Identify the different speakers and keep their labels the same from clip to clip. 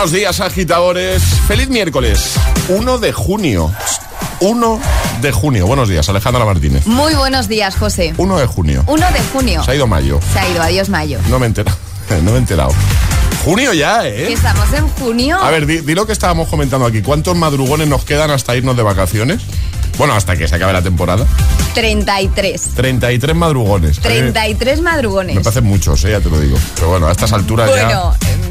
Speaker 1: Buenos días, agitadores. Feliz miércoles, 1 de junio. 1 de junio. Buenos días, Alejandra Martínez.
Speaker 2: Muy buenos días, José.
Speaker 1: 1 de junio.
Speaker 2: 1 de junio.
Speaker 1: Se ha ido mayo.
Speaker 2: Se ha ido, adiós mayo.
Speaker 1: No me he enterado. No me he enterado. Junio ya,
Speaker 2: Que
Speaker 1: ¿eh?
Speaker 2: estamos en junio.
Speaker 1: A ver, di, di lo que estábamos comentando aquí. ¿Cuántos madrugones nos quedan hasta irnos de vacaciones? Bueno, hasta que se acabe la temporada.
Speaker 2: 33.
Speaker 1: 33 madrugones. A mí me-
Speaker 2: 33 madrugones.
Speaker 1: Me parecen muchos, eh, ya te lo digo. Pero bueno, a estas alturas ya...
Speaker 2: bueno, em,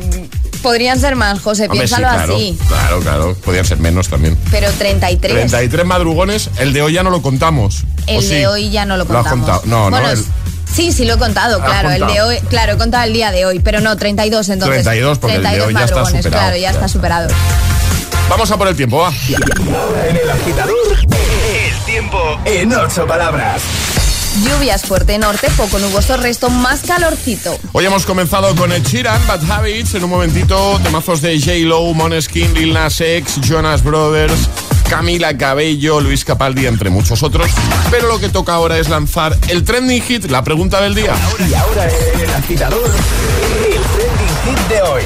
Speaker 2: podrían ser más, José,
Speaker 1: Hombre, sí,
Speaker 2: piénsalo
Speaker 1: claro,
Speaker 2: así.
Speaker 1: Claro, claro. Podrían ser menos también.
Speaker 2: Pero 33.
Speaker 1: 33 madrugones. El de hoy ya no lo contamos. ¿o
Speaker 2: El
Speaker 1: sí?
Speaker 2: de hoy ya no lo
Speaker 1: Lo has
Speaker 2: contamos.
Speaker 1: contado. No,
Speaker 2: bueno,
Speaker 1: no. el-
Speaker 2: Sí, sí lo he contado, claro. El de hoy, claro, he contado el día de hoy, pero no, 32 entonces.
Speaker 1: 32, porque el de
Speaker 2: 32
Speaker 1: hoy ya está
Speaker 2: madrugones,
Speaker 1: superado.
Speaker 2: Claro, ya está superado.
Speaker 1: Vamos a por el tiempo, va.
Speaker 3: En el agitador, el tiempo en ocho palabras.
Speaker 2: Lluvias fuerte norte, poco nuboso, resto más calorcito.
Speaker 1: Hoy hemos comenzado con el Sheeran, Bad Habits. En un momentito, temazos de J-Lo, Moneskin, Lil Nas X, Jonas Brothers, Camila Cabello, Luis Capaldi, entre muchos otros. Pero lo que toca ahora es lanzar el trending hit, la pregunta del día.
Speaker 3: Y ahora el agitador, el trending hit de hoy.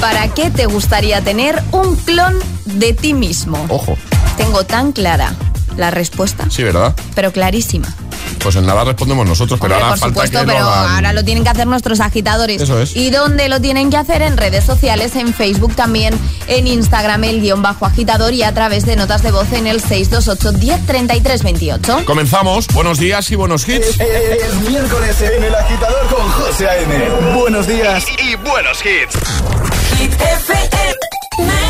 Speaker 2: ¿Para qué te gustaría tener un clon de ti mismo?
Speaker 1: Ojo,
Speaker 2: Tengo tan clara la respuesta,
Speaker 1: sí, ¿verdad?
Speaker 2: pero clarísima.
Speaker 1: Pues en nada respondemos nosotros, pero
Speaker 2: Hombre,
Speaker 1: ahora
Speaker 2: por
Speaker 1: falta
Speaker 2: supuesto,
Speaker 1: que lo
Speaker 2: pero
Speaker 1: hagan.
Speaker 2: ahora lo tienen que hacer nuestros agitadores.
Speaker 1: Eso es.
Speaker 2: ¿Y dónde lo tienen que hacer? En redes sociales, en Facebook también, en Instagram, el guion bajo agitador y a través de notas de voz en el 628 10 33 28.
Speaker 1: Comenzamos. Buenos días y buenos hits.
Speaker 3: Es miércoles en el agitador con José A.M. Buenos días y, buenos hits.
Speaker 4: Hit FM.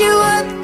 Speaker 5: you up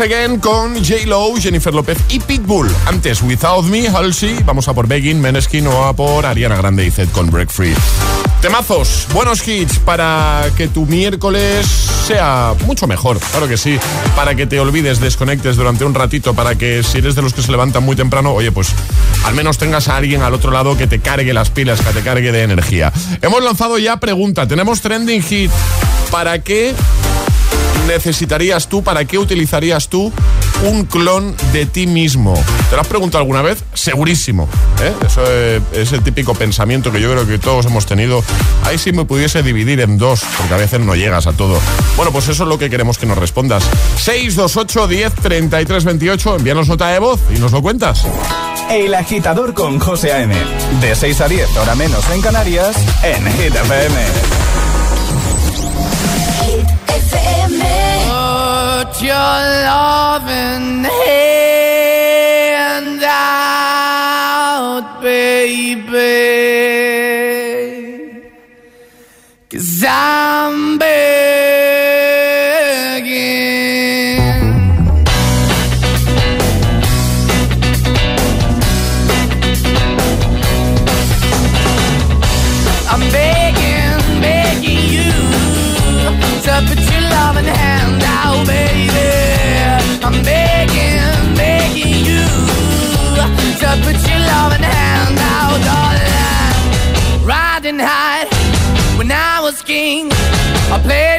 Speaker 1: Again con J-Lo, Jennifer López y Pitbull. Antes, Without Me, Halsey, vamos a por Begging, Meneskin o a por Ariana Grande y Zed con Break Free. Temazos, buenos hits para que tu miércoles sea mucho mejor, claro que sí. Para que te olvides, desconectes durante un ratito, para que si eres de los que se levantan muy temprano, oye, pues al menos tengas a alguien al otro lado que te cargue las pilas, que te cargue de energía. Hemos lanzado ya pregunta, tenemos trending hit. ¿Para qué necesitarías tú, para qué utilizarías tú un clon de ti mismo? ¿Te lo has preguntado alguna vez? Segurísimo. ¿eh? Eso es, el típico pensamiento que yo creo que todos hemos tenido. Ahí sí me pudiese dividir en dos, porque a veces no llegas a todo. Bueno, pues eso es lo que queremos que nos respondas. 628 10 33 28. Envíanos nota de voz y nos lo cuentas.
Speaker 3: El agitador con José A.M. De 6 a 10, hora menos en Canarias, en Hit
Speaker 6: Your loving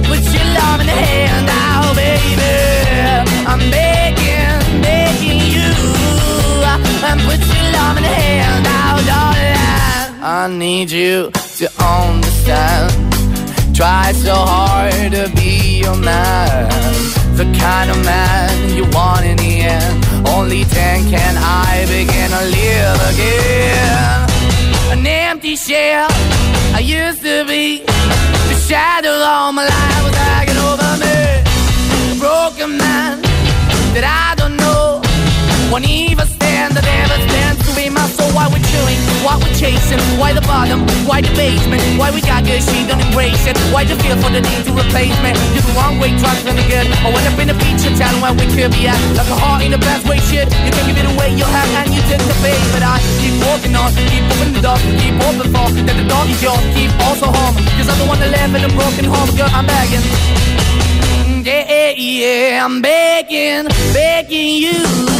Speaker 6: Uh, put your love in the hand out, baby. I'm begging, begging you. And put your love in the hand out, darling. I need you to understand. Try so hard to be your man. The kind of man you want in the end. Only then can I empty shell I used to be. The shadow all my life was hanging over me. A broken man that I don't know. Won't even stand, I never stand to be my soul. Why we're chilling, why we're chasing, why the bottom, why the basement, why we got good, she don't embrace it. Why the feel for the need to replace me? You're the wrong way, trying to good. I went up in a feature town where we could be at. Like a heart in a best way, shit. You can give it away, you have, and you took the bait. But I keep walking on, keep moving the door, keep open for that the dog is yours, keep also home. Cause the one that live in a broken home, girl, I'm begging. Yeah, yeah, I'm begging, begging you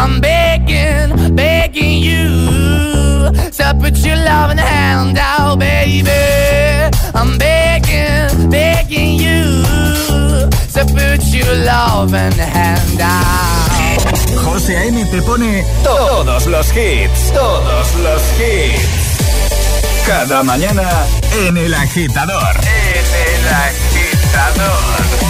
Speaker 3: I'm begging,
Speaker 7: begging you to put your loving hand out, baby. I'm begging, begging you to put your loving hand out. José A.M. te pone todos los hits, todos los hits. Cada mañana en el agitador. En el agitador.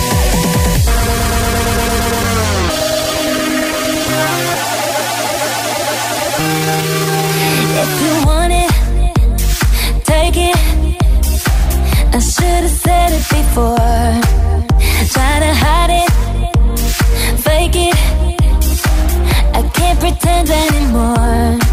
Speaker 7: I should have said it before. Try to hide it, fake it. I can't pretend anymore.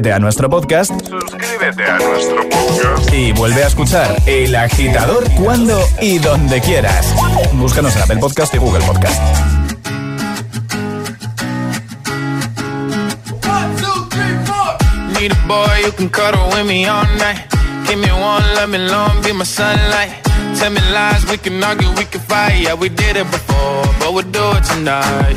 Speaker 3: Suscríbete a nuestro podcast. Suscríbete a nuestro podcast. Y vuelve a escuchar El Agitador cuando y donde quieras. Búscanos en Apple Podcast y Google Podcast.
Speaker 8: Need a boy you can cuddle with me all night. Give me one, let me long, be my sunlight. Tell me lies, we can argue, we can fight. Yeah, we did it before, but we'll do it tonight.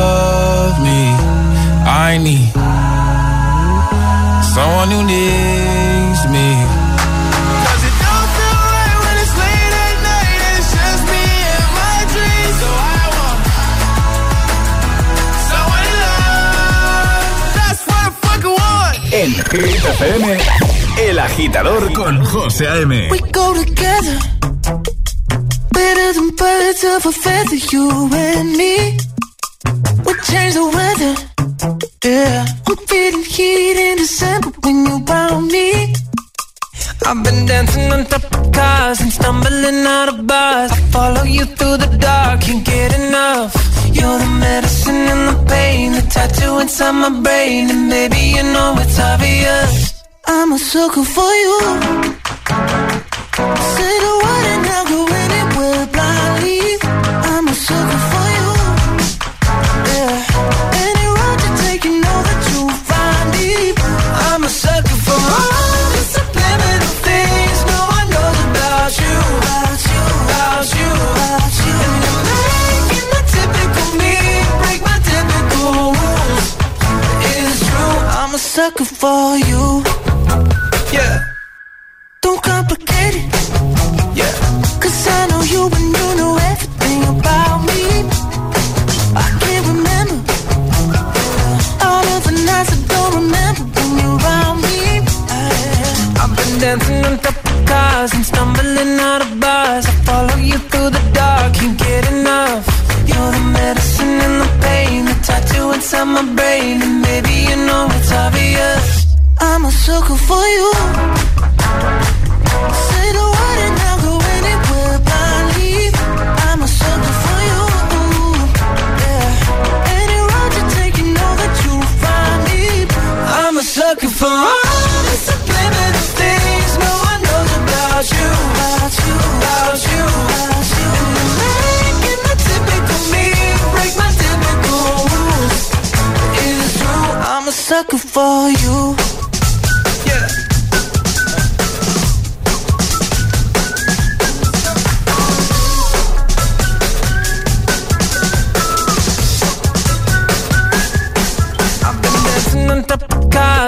Speaker 8: Someone who needs me. Cause it don't feel right when it's late at night and it's just me and my dreams. So I want someone to love. That's what I fucking want.
Speaker 3: En Hit FM, El Agitador con José A.M.
Speaker 9: We go together better than birds of a feather, you and me. We change the weather, brain, and maybe you know it's obvious. I'm a sucker for dancing on top of cars and stumbling out of bars. I follow you through the dark, can't get enough. You're the medicine and the pain, the tattoo inside my brain, and maybe you know it's obvious. I'm a sucker for you. Say the word and I'll go anywhere blindly. I'm a sucker for you. Yeah. Any road you take, you know that you'll find me. I'm a sucker for about you. About you. About you. And you're making my typical me break my typical rules. It's true. I'm a sucker for you.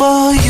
Speaker 9: For you.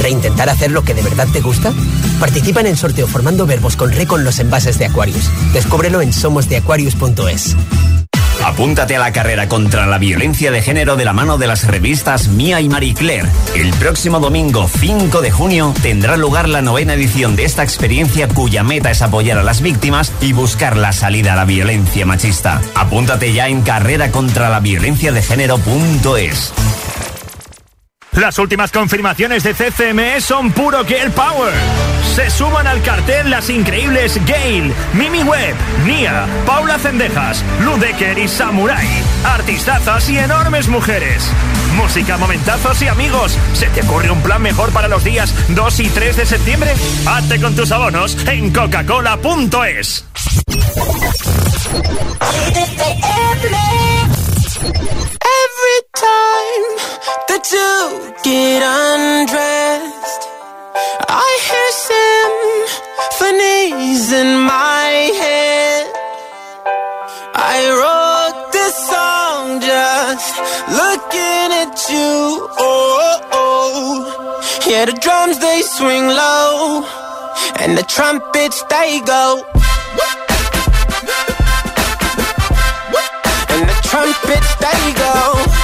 Speaker 10: ¿Reintentar hacer lo que de verdad te gusta? Participa en el sorteo formando verbos con re con los envases de Aquarius. Descúbrelo en somosdeaquarius.es.
Speaker 11: Apúntate a la carrera contra la violencia de género de la mano de las revistas Mía y Marie Claire. El próximo domingo 5 de junio tendrá lugar la novena edición de esta experiencia cuya meta es apoyar a las víctimas y buscar la salida a la violencia machista. Apúntate ya en carrera contra la violencia de género.es.
Speaker 12: Las últimas confirmaciones de CCME son puro Girl Power. Se suman al cartel las increíbles Gail, Mimi Webb, Nia, Paula Cendejas, Ludecker y Samurai. Artistazas y enormes mujeres. Música, momentazos y amigos. ¿Se te ocurre un plan mejor para los días 2 y 3 de septiembre? Hazte con tus abonos en coca-cola.es.
Speaker 13: Every time that you get undressed, I hear symphonies in my head. I wrote this song just looking at you. Oh, oh, yeah, the drums they swing low, and the trumpets they go. Trumpets they go.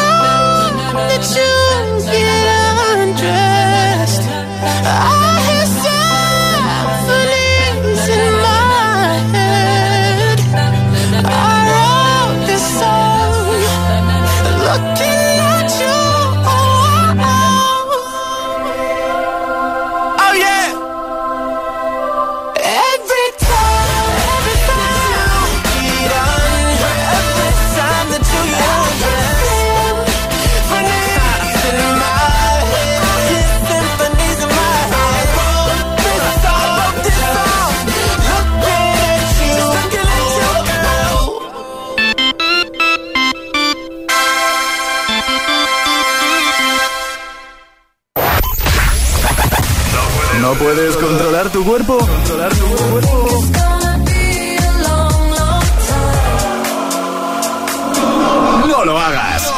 Speaker 3: ¿No puedes controlar tu cuerpo? Controlar tu cuerpo. No lo hagas.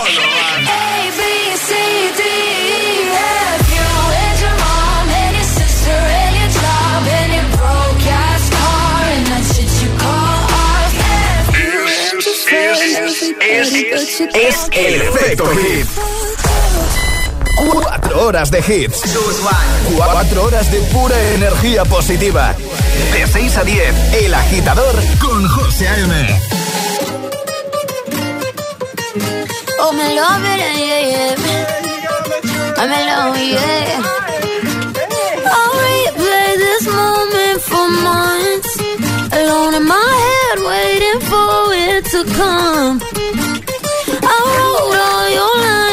Speaker 3: Es el efecto hit. Cuatro horas de hits. Cuatro horas de pura energía positiva. De 6 a 10, El Agitador con José A.M.
Speaker 7: Oh, me love it, yeah, yeah. I'm in love, yeah. I'll replay this moment for months. Alone in my head, waiting for it to come. I wrote all your lines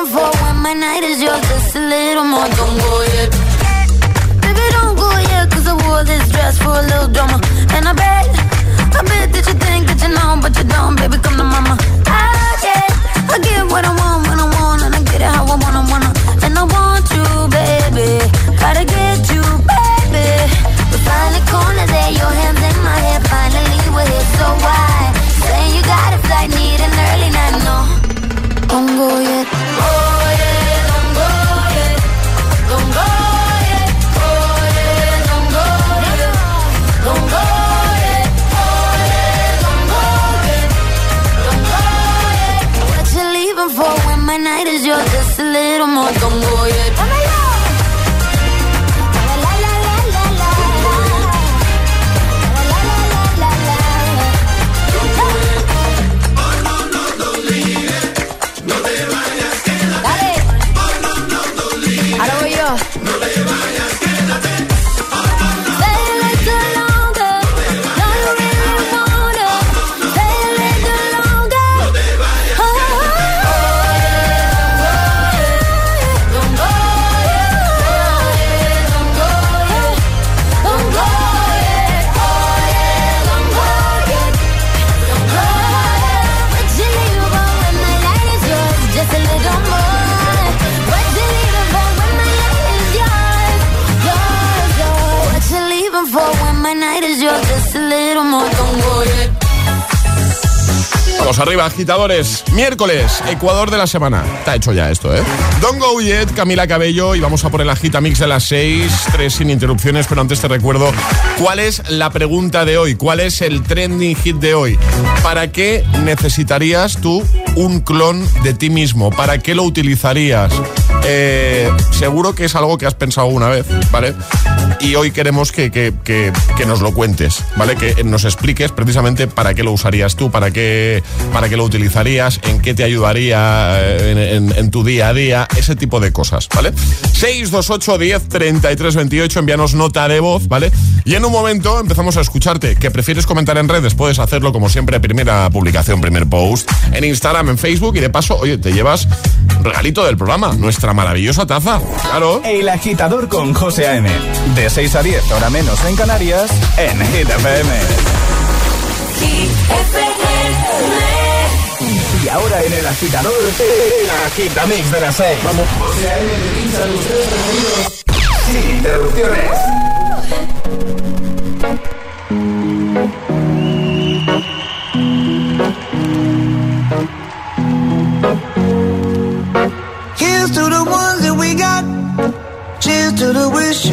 Speaker 7: you for when my night is yours? Just a little more. Don't go yet. Baby, don't go yet, cause I wore this dress for a little drama. And I bet, I bet that you think that you know, but you don't, baby, come to mama. I get, I get what I want when I want, and I get it how I wanna, wanna. And I want you, baby, gotta get you, baby. We find a corner there, your hands in my hair, finally we're here, so why? Saying you got a flight, need an early night, no. Don't go yet.
Speaker 1: con agitadores. Miércoles, Ecuador de la semana. Está hecho ya esto, ¿eh? Don't go yet, Camila Cabello. Y vamos a por el agita mix de las seis, tres sin interrupciones. Pero antes te recuerdo cuál es la pregunta de hoy. ¿Cuál es el trending hit de hoy? ¿Para qué necesitarías tú un clon de ti mismo? ¿Para qué lo utilizarías? Eh, seguro que es algo que has pensado una vez, ¿vale? Y hoy queremos que, que, que, nos lo cuentes, ¿vale? Que nos expliques precisamente para qué lo usarías tú, para qué para qué lo utilizarías, en qué te ayudaría eh, en, tu día a día, ese tipo de cosas, ¿vale? 628 10 33 28, envíanos nota de voz, ¿vale? Y en un momento empezamos a escucharte. ¿Que prefieres comentar en redes? Puedes hacerlo como siempre, primera publicación, primer post, en Instagram, en Facebook y de paso, oye, te llevas regalito del programa, nuestra maravillosa taza. Claro.
Speaker 3: El agitador con José A.M. De 6 a 10, hora menos en Canarias, en Hit FM. Y ahora en el agitador, el agitamix de las 6. Vamos. Sin interrupciones.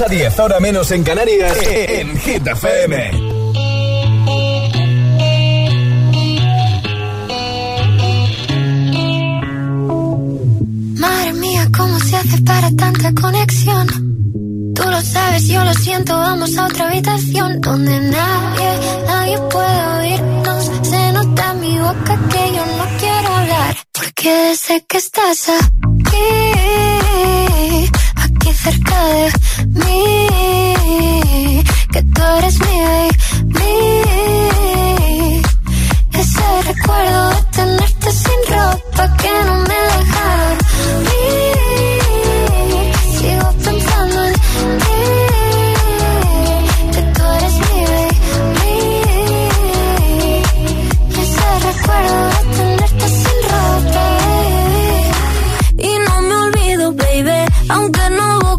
Speaker 14: a
Speaker 3: 10, ahora menos en Canarias, en Hit FM.
Speaker 15: Madre mía, ¿cómo se hace para tanta conexión? Tú lo sabes, yo lo siento, vamos a otra habitación donde nadie, nadie puede oírnos. Se nota en mi boca que yo no quiero hablar, porque sé que estás aquí.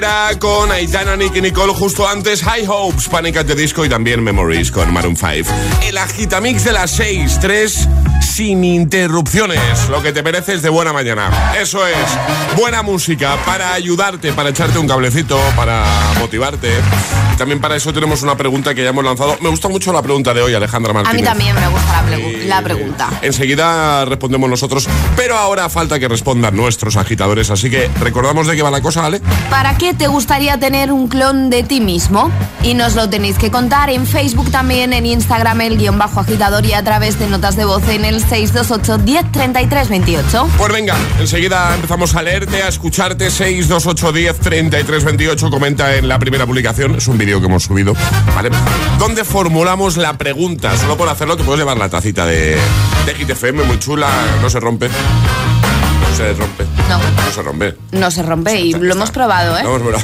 Speaker 1: noventera con Aitana, Nick y Nicole. Justo antes, High Hopes, Panic at the Disco y también Memories con Maroon 5. El agitamix de las 6, 3 sin interrupciones. Lo que te mereces de buena mañana. Eso es, buena música para ayudarte, para echarte un cablecito, para motivarte. También para eso tenemos una pregunta que ya hemos lanzado. Me gusta mucho la pregunta de hoy, Alejandra Martínez.
Speaker 2: A mí también me gusta la, la pregunta.
Speaker 1: Enseguida respondemos nosotros, pero ahora falta que respondan nuestros agitadores. Así que recordamos de qué va la cosa, ¿vale?
Speaker 2: ¿Para qué te gustaría tener un clon de ti mismo? Y nos lo tenéis que contar en Facebook también, en Instagram, el guion bajo agitador y a través de notas de voz en el 628 10 33 28.
Speaker 1: Pues venga, enseguida empezamos a leerte, a escucharte. 628 10 33 28. Comenta en la primera publicación. Es un vídeo que hemos subido. ¿Vale? Donde formulamos la pregunta. Solo por hacerlo te puedes llevar la tacita de, de muy chula, no se rompe. No se rompe.
Speaker 2: No.
Speaker 1: No se rompe.
Speaker 2: No se rompe y lo hemos probado, ¿eh?
Speaker 1: Bueno.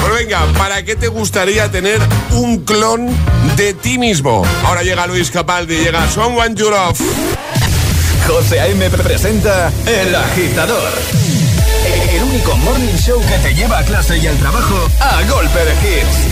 Speaker 1: Pues venga, ¿para qué te gustaría tener un clon de ti mismo? Ahora llega Luis Capaldi, llega Someone You Love.
Speaker 3: José A.M. presenta El Agitador. El único morning show que te lleva a clase y al trabajo a golpe de hits.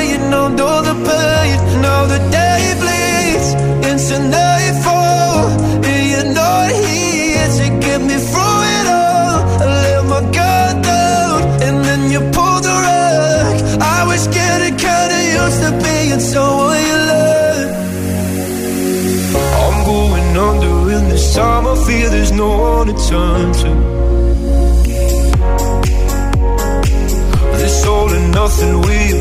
Speaker 9: know, know the pain. Now the day bleeds into nightfall, and you're not here to get me through it all. I let my guard down, and then you pulled the rug. I was getting kinda used to being someone you love. I'm going under in this time. I feel there's no one to turn to. This all and nothing way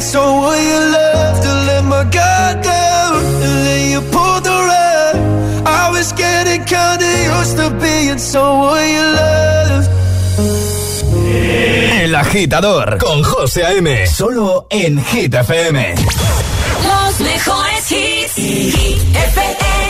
Speaker 9: being someone you love. To let my guard down, and then you pulled the rug. I was getting kinda used to being someone you love.
Speaker 3: El Agitador con José A.M. Solo en Hit FM.
Speaker 16: Los mejores hits. Hit FM.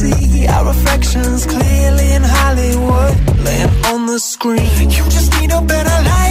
Speaker 9: see our reflections clearly in Hollywood, laying on the screen. You just need a better life.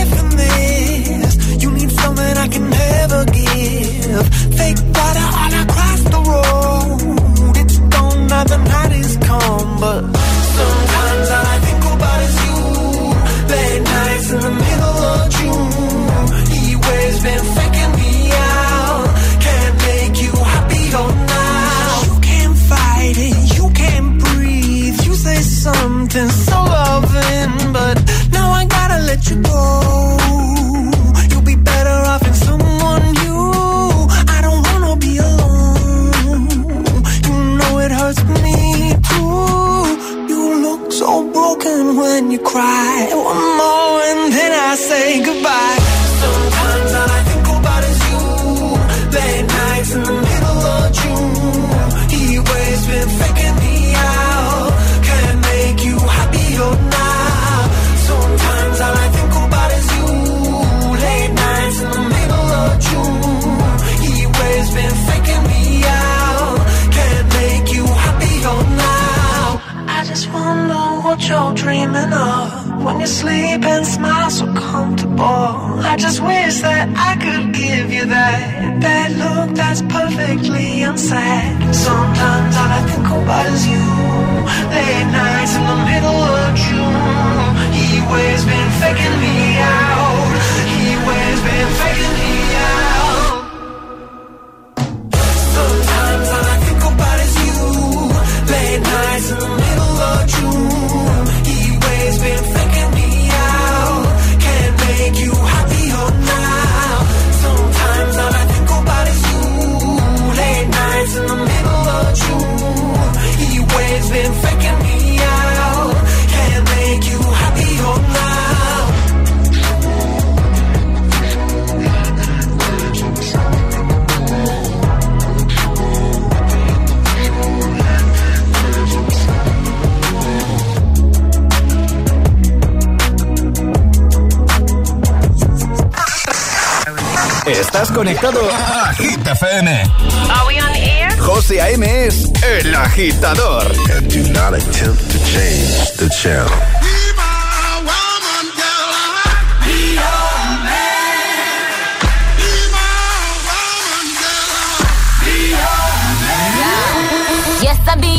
Speaker 3: Estás conectado a Hit FM.
Speaker 17: Are we on air?
Speaker 3: José A.M. es el agitador.
Speaker 18: And do not attempt to change the channel.
Speaker 7: Yes, I be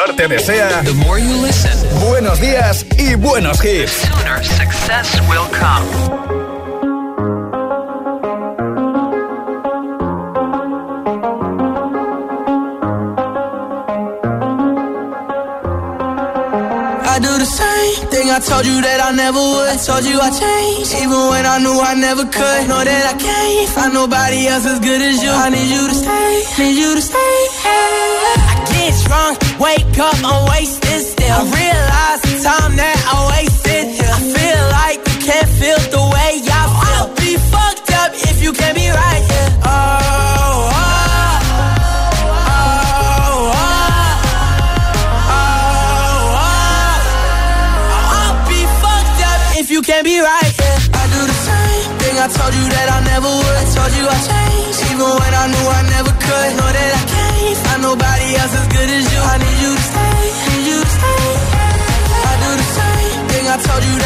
Speaker 3: Agitador te desea buenos días y buenos hits.
Speaker 19: Sooner success will come.
Speaker 9: I do the same thing I told you that I never would. I told you I changed, even when I knew I never could. Know that I can't find nobody else as good as you. I need you to stay, need you to stay. I it's wrong. Wake up, I'm wasted still. I realize the time that I wasted. I feel like you can't feel the way I feel. I'll be fucked up if you can't be right. Yeah. Oh. Can't be right. Yeah. I do the same thing. I told you that I never would. I told you I changed, even when I knew I never.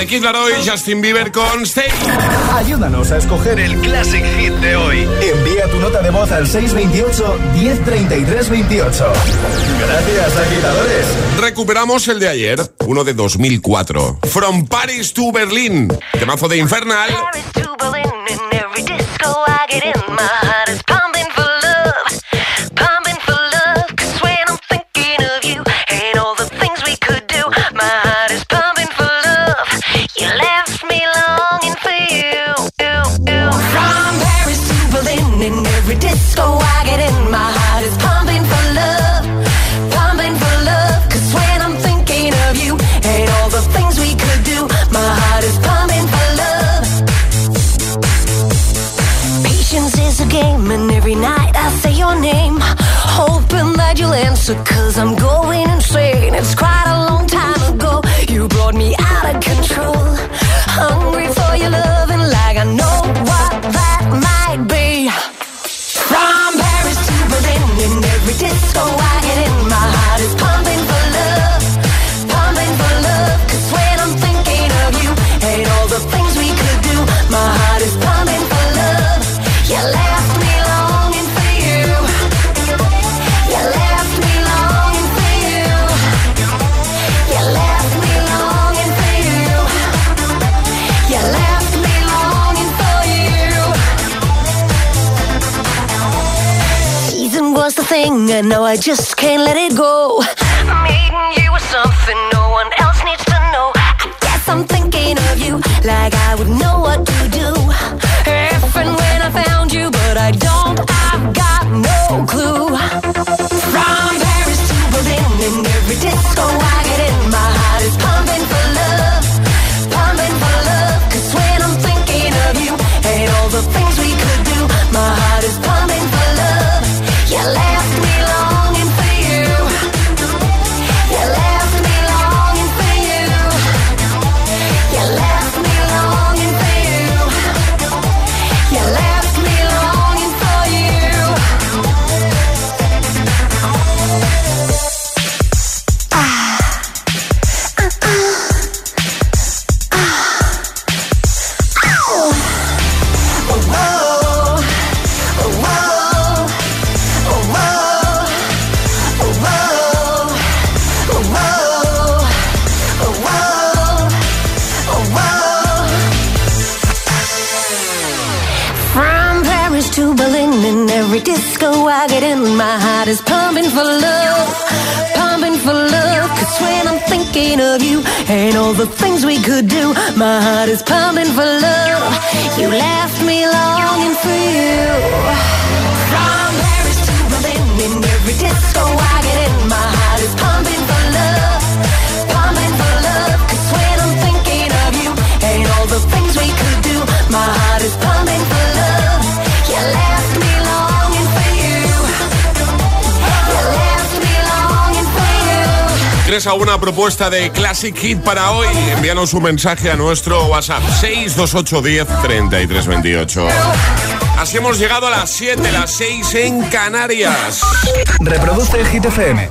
Speaker 1: de Kid Laroi Justin Bieber con Stay.
Speaker 3: Ayúdanos a escoger el Classic Hit de hoy. Envía tu nota de voz al 628-103328. Gracias, agitadores.
Speaker 1: Recuperamos el de ayer, uno de 2004. From Paris to Berlin. Temazo de Infernal.
Speaker 20: Paris to Berlin, in every disco I get in my... I just can't let it go.
Speaker 1: Propuesta de Classic Hit para hoy? Envíanos un mensaje a nuestro WhatsApp 628 10 33 28. Así hemos llegado a las 7, las 6 en Canarias.
Speaker 3: Reproduce el Hit FM.